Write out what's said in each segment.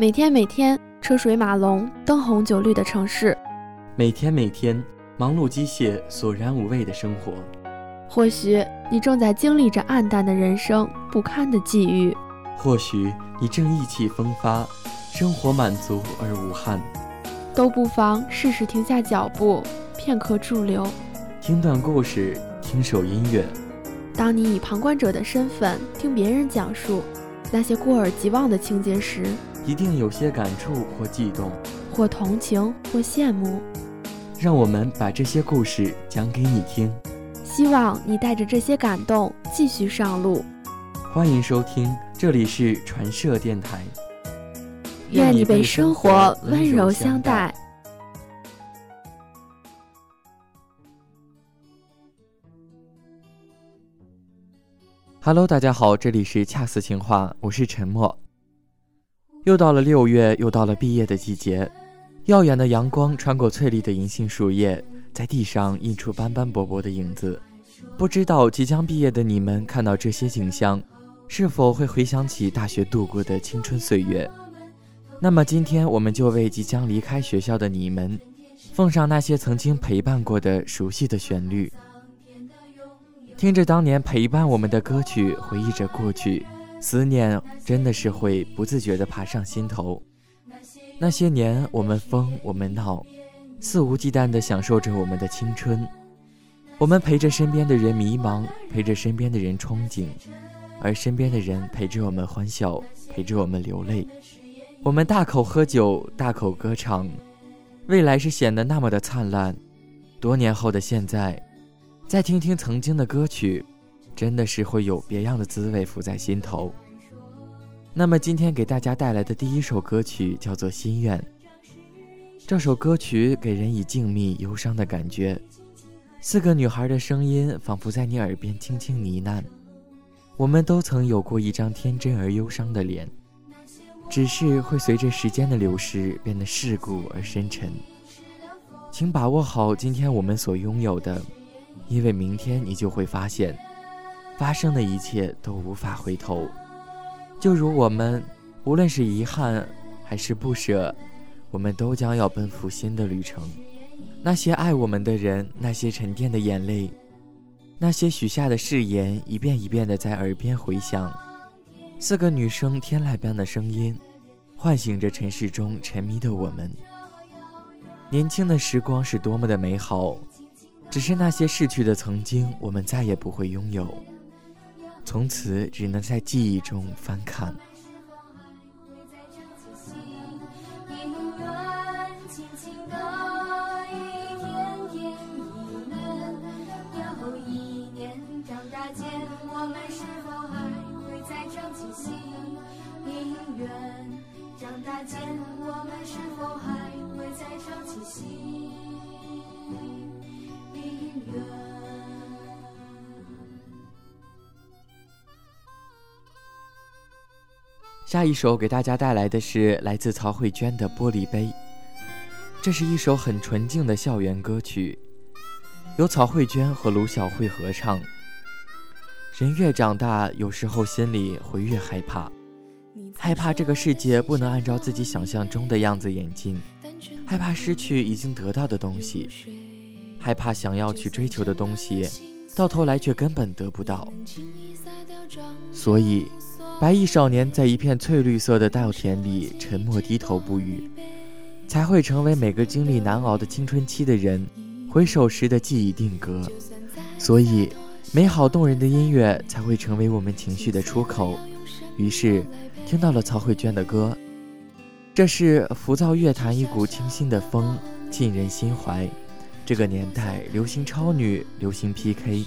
每天每天车水马龙、灯红酒绿的城市，每天每天忙碌机械、索然无味的生活。或许你正在经历着暗淡的人生、不堪的际遇；或许你正意气风发，生活满足而无憾。都不妨试试停下脚步，片刻驻留，听段故事，听首音乐。当你以旁观者的身份听别人讲述那些过耳即忘的情节时，一定有些感触或悸动，或同情或羡慕。让我们把这些故事讲给你听，希望你带着这些感动继续上路。欢迎收听，这里是传社电台。愿你被生活温柔相待。Hello，大家好，这里是恰似情话，我是陈默。又到了六月，又到了毕业的季节，耀眼的阳光穿过翠绿的银杏树叶，在地上印出斑斑驳驳的影子。不知道即将毕业的你们看到这些景象，是否会回想起大学度过的青春岁月？那么今天我们就为即将离开学校的你们，奉上那些曾经陪伴过的熟悉的旋律。听着当年陪伴我们的歌曲，回忆着过去，思念真的是会不自觉地爬上心头。那些年，我们疯，我们闹，肆无忌惮地享受着我们的青春。我们陪着身边的人迷茫，陪着身边的人憧憬，而身边的人陪着我们欢笑，陪着我们流泪。我们大口喝酒，大口歌唱，未来是显得那么的灿烂。多年后的现在。再听听曾经的歌曲，真的是会有别样的滋味浮在心头。那么今天给大家带来的第一首歌曲叫做《心愿》。这首歌曲给人以静谧忧伤的感觉，四个女孩的声音仿佛在你耳边轻轻呢喃。我们都曾有过一张天真而忧伤的脸，只是会随着时间的流逝变得世故而深沉。请把握好今天我们所拥有的。因为明天你就会发现，发生的一切都无法回头。就如我们，无论是遗憾还是不舍，我们都将要奔赴新的旅程。那些爱我们的人，那些沉淀的眼泪，那些许下的誓言，一遍一遍的在耳边回响。四个女生天籁般的声音，唤醒着尘世中沉迷的我们。年轻的时光是多么的美好。只是那些逝去的曾经，我们再也不会拥有，从此只能在记忆中翻看。长大间，我们是否还会再唱起戏下一首给大家带来的是来自曹慧娟的《玻璃杯》，这是一首很纯净的校园歌曲，由曹慧娟和卢晓慧合唱。人越长大，有时候心里会越害怕，害怕这个世界不能按照自己想象中的样子演进，害怕失去已经得到的东西，害怕想要去追求的东西，到头来却根本得不到，所以。白衣少年在一片翠绿色的稻田里沉默低头不语，才会成为每个经历难熬的青春期的人回首时的记忆定格。所以，美好动人的音乐才会成为我们情绪的出口。于是，听到了曹慧娟的歌，这是浮躁乐坛一股清新的风，沁人心怀。这个年代流行超女，流行 PK，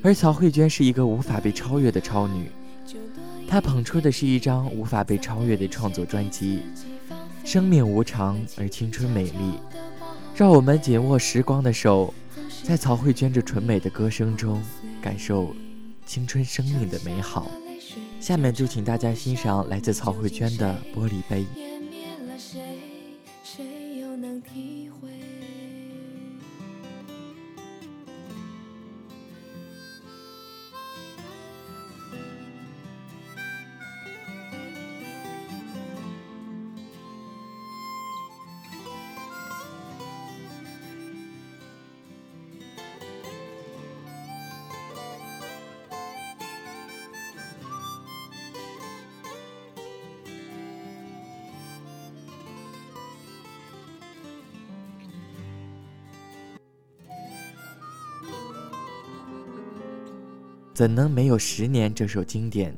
而曹慧娟是一个无法被超越的超女。他捧出的是一张无法被超越的创作专辑，生命无常而青春美丽，让我们紧握时光的手，在曹慧娟这纯美的歌声中，感受青春生命的美好。下面就请大家欣赏来自曹慧娟的《玻璃杯》。怎能没有《十年》这首经典？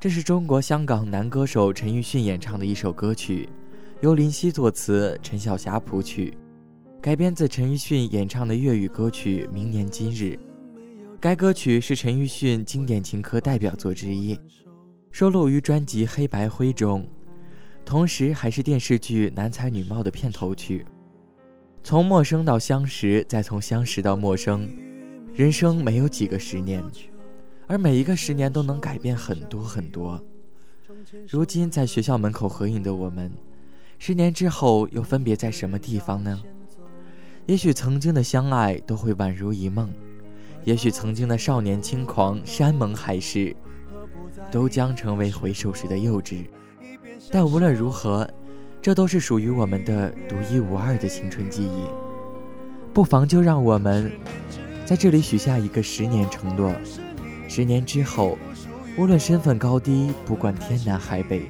这是中国香港男歌手陈奕迅演唱的一首歌曲，由林夕作词，陈小霞谱曲，改编自陈奕迅演唱的粤语歌曲《明年今日》。该歌曲是陈奕迅经典情歌代表作之一，收录于专辑《黑白灰》中，同时还是电视剧《男才女貌》的片头曲。从陌生到相识，再从相识到陌生，人生没有几个十年。而每一个十年都能改变很多很多。如今在学校门口合影的我们，十年之后又分别在什么地方呢？也许曾经的相爱都会宛如一梦，也许曾经的少年轻狂、山盟海誓，都将成为回首时的幼稚。但无论如何，这都是属于我们的独一无二的青春记忆。不妨就让我们在这里许下一个十年承诺。十年之后，无论身份高低，不管天南海北，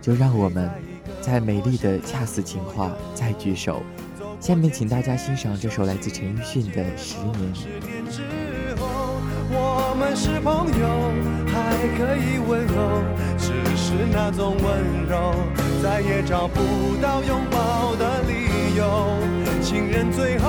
就让我们在美丽的恰似情话再聚首。下面请大家欣赏这首来自陈奕迅的《十年》。十年之后，我们是朋友，还可以问候，只是那种温柔，再也找不到拥抱的理由。情人最后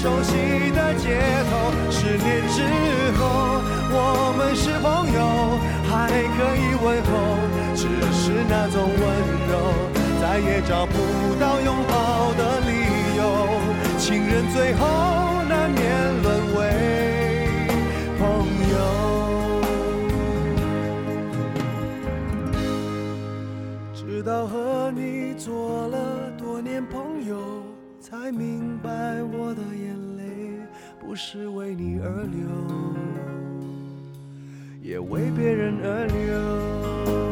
熟悉的街头，十年之后，我们是朋友，还可以问候，只是那种温柔，再也找不到拥抱。才明白，我的眼泪不是为你而流，也为别人而流。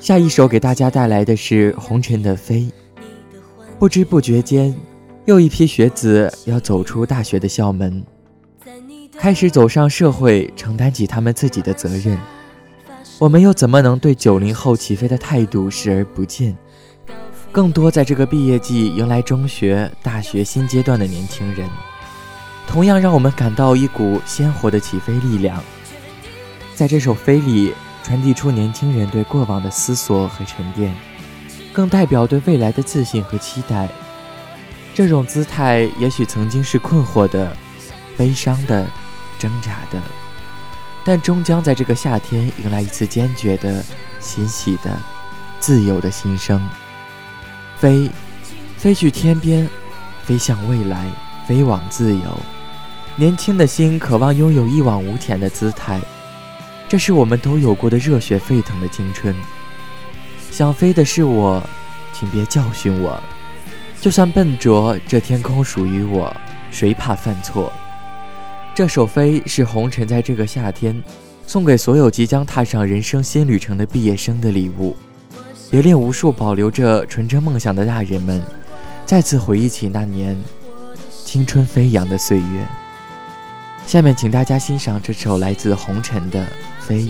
下一首给大家带来的是红尘的飞。不知不觉间，又一批学子要走出大学的校门，开始走上社会，承担起他们自己的责任。我们又怎么能对九零后起飞的态度视而不见？更多在这个毕业季迎来中学、大学新阶段的年轻人，同样让我们感到一股鲜活的起飞力量。在这首《飞》里，传递出年轻人对过往的思索和沉淀，更代表对未来的自信和期待。这种姿态也许曾经是困惑的、悲伤的、挣扎的，但终将在这个夏天迎来一次坚决的、欣喜的、自由的新生。飞，飞去天边，飞向未来，飞往自由。年轻的心渴望拥有一往无前的姿态。这是我们都有过的热血沸腾的青春。想飞的是我，请别教训我。就算笨拙，这天空属于我，谁怕犯错？这首《飞》是红尘在这个夏天送给所有即将踏上人生新旅程的毕业生的礼物，也令无数保留着纯真梦想的大人们再次回忆起那年青春飞扬的岁月。下面，请大家欣赏这首来自红尘的《飞》。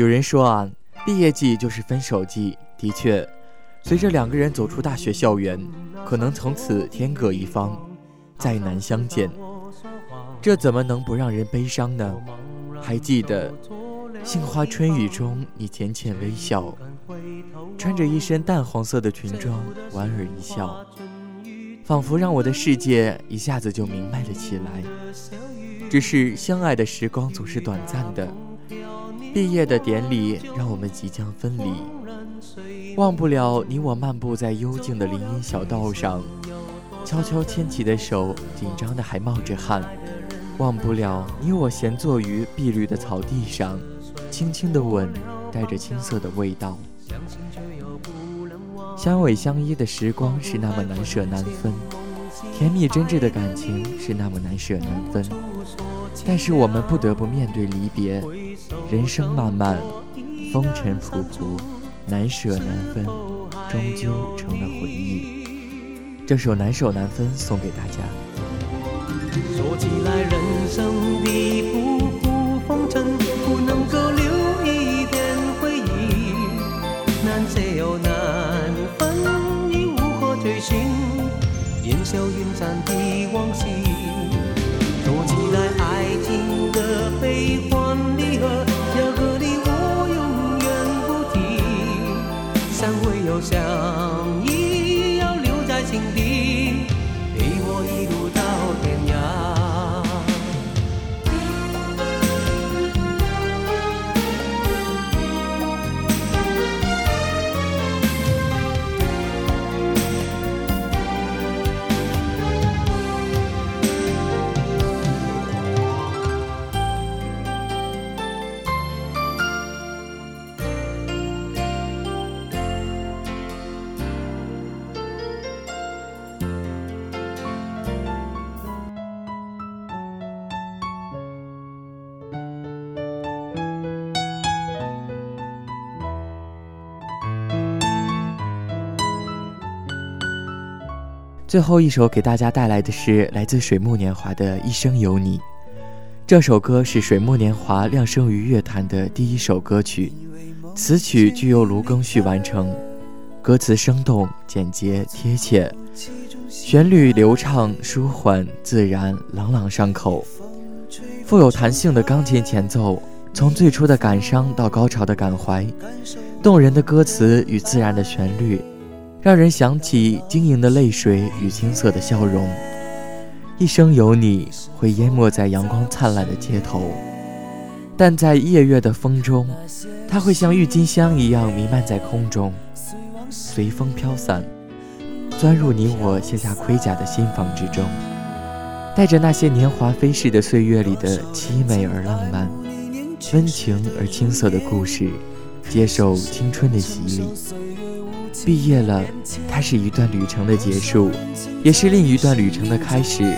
有人说啊，毕业季就是分手季。的确，随着两个人走出大学校园，可能从此天各一方，再难相见。这怎么能不让人悲伤呢？还记得杏花春雨中，你浅浅微笑，穿着一身淡黄色的裙装，莞尔一笑，仿佛让我的世界一下子就明白了起来。只是相爱的时光总是短暂的。毕业的典礼让我们即将分离，忘不了你我漫步在幽静的林荫小道上，悄悄牵起的手，紧张的还冒着汗。忘不了你我闲坐于碧绿的草地上，轻轻的吻，带着青涩的味道。相偎相依的时光是那么难舍难分，甜蜜真挚的感情是那么难舍难分。但是我们不得不面对离别。人生漫漫，风尘仆仆，难舍难分，终究成了回忆。这首《难舍难分》送给大家。说起来，人生的仆仆风尘，不能够留一点回忆，难舍又难分，已无可追寻，烟消云散的往昔。说起来，爱情的悲欢离合。想最后一首给大家带来的是来自水木年华的《一生有你》。这首歌是水木年华亮声于乐坛的第一首歌曲，词曲具由卢庚戌完成，歌词生动、简洁、贴切，旋律流畅、舒缓、自然、朗朗上口，富有弹性的钢琴前奏，从最初的感伤到高潮的感怀，动人的歌词与自然的旋律。让人想起晶莹的泪水与青涩的笑容，一生有你会淹没在阳光灿烂的街头，但在夜月的风中，它会像郁金香一样弥漫在空中，随风飘散，钻入你我卸下盔甲的心房之中，带着那些年华飞逝的岁月里的凄美而浪漫、温情而青涩的故事，接受青春的洗礼。毕业了，它是一段旅程的结束，也是另一段旅程的开始。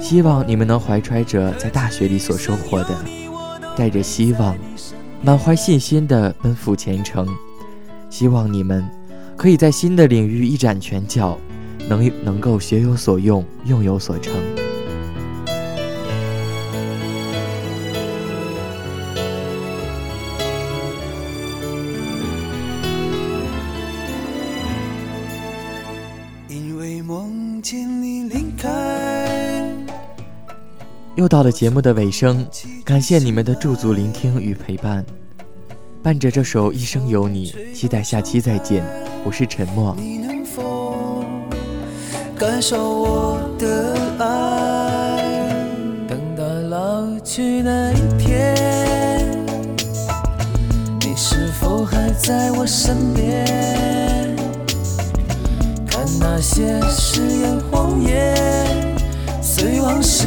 希望你们能怀揣着在大学里所收获的，带着希望，满怀信心的奔赴前程。希望你们可以在新的领域一展拳脚，能能够学有所用，用有所成。到了节目的尾声，感谢你们的驻足聆听与陪伴。伴着这首《一生有你》，期待下期再见。我是沉默。你能否感受我的爱？等到老去那一天，你是否还在我身边？看那些誓言谎言，随往事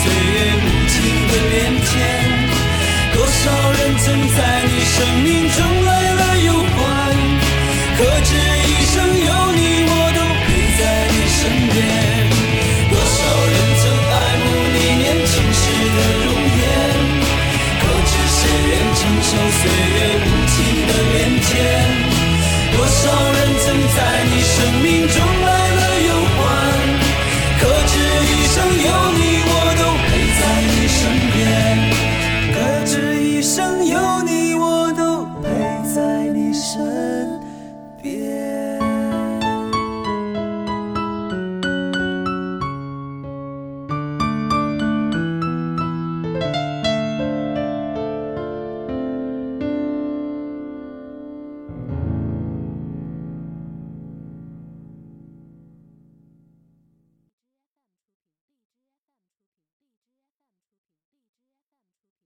岁月无情的变迁多少人曾在你生命中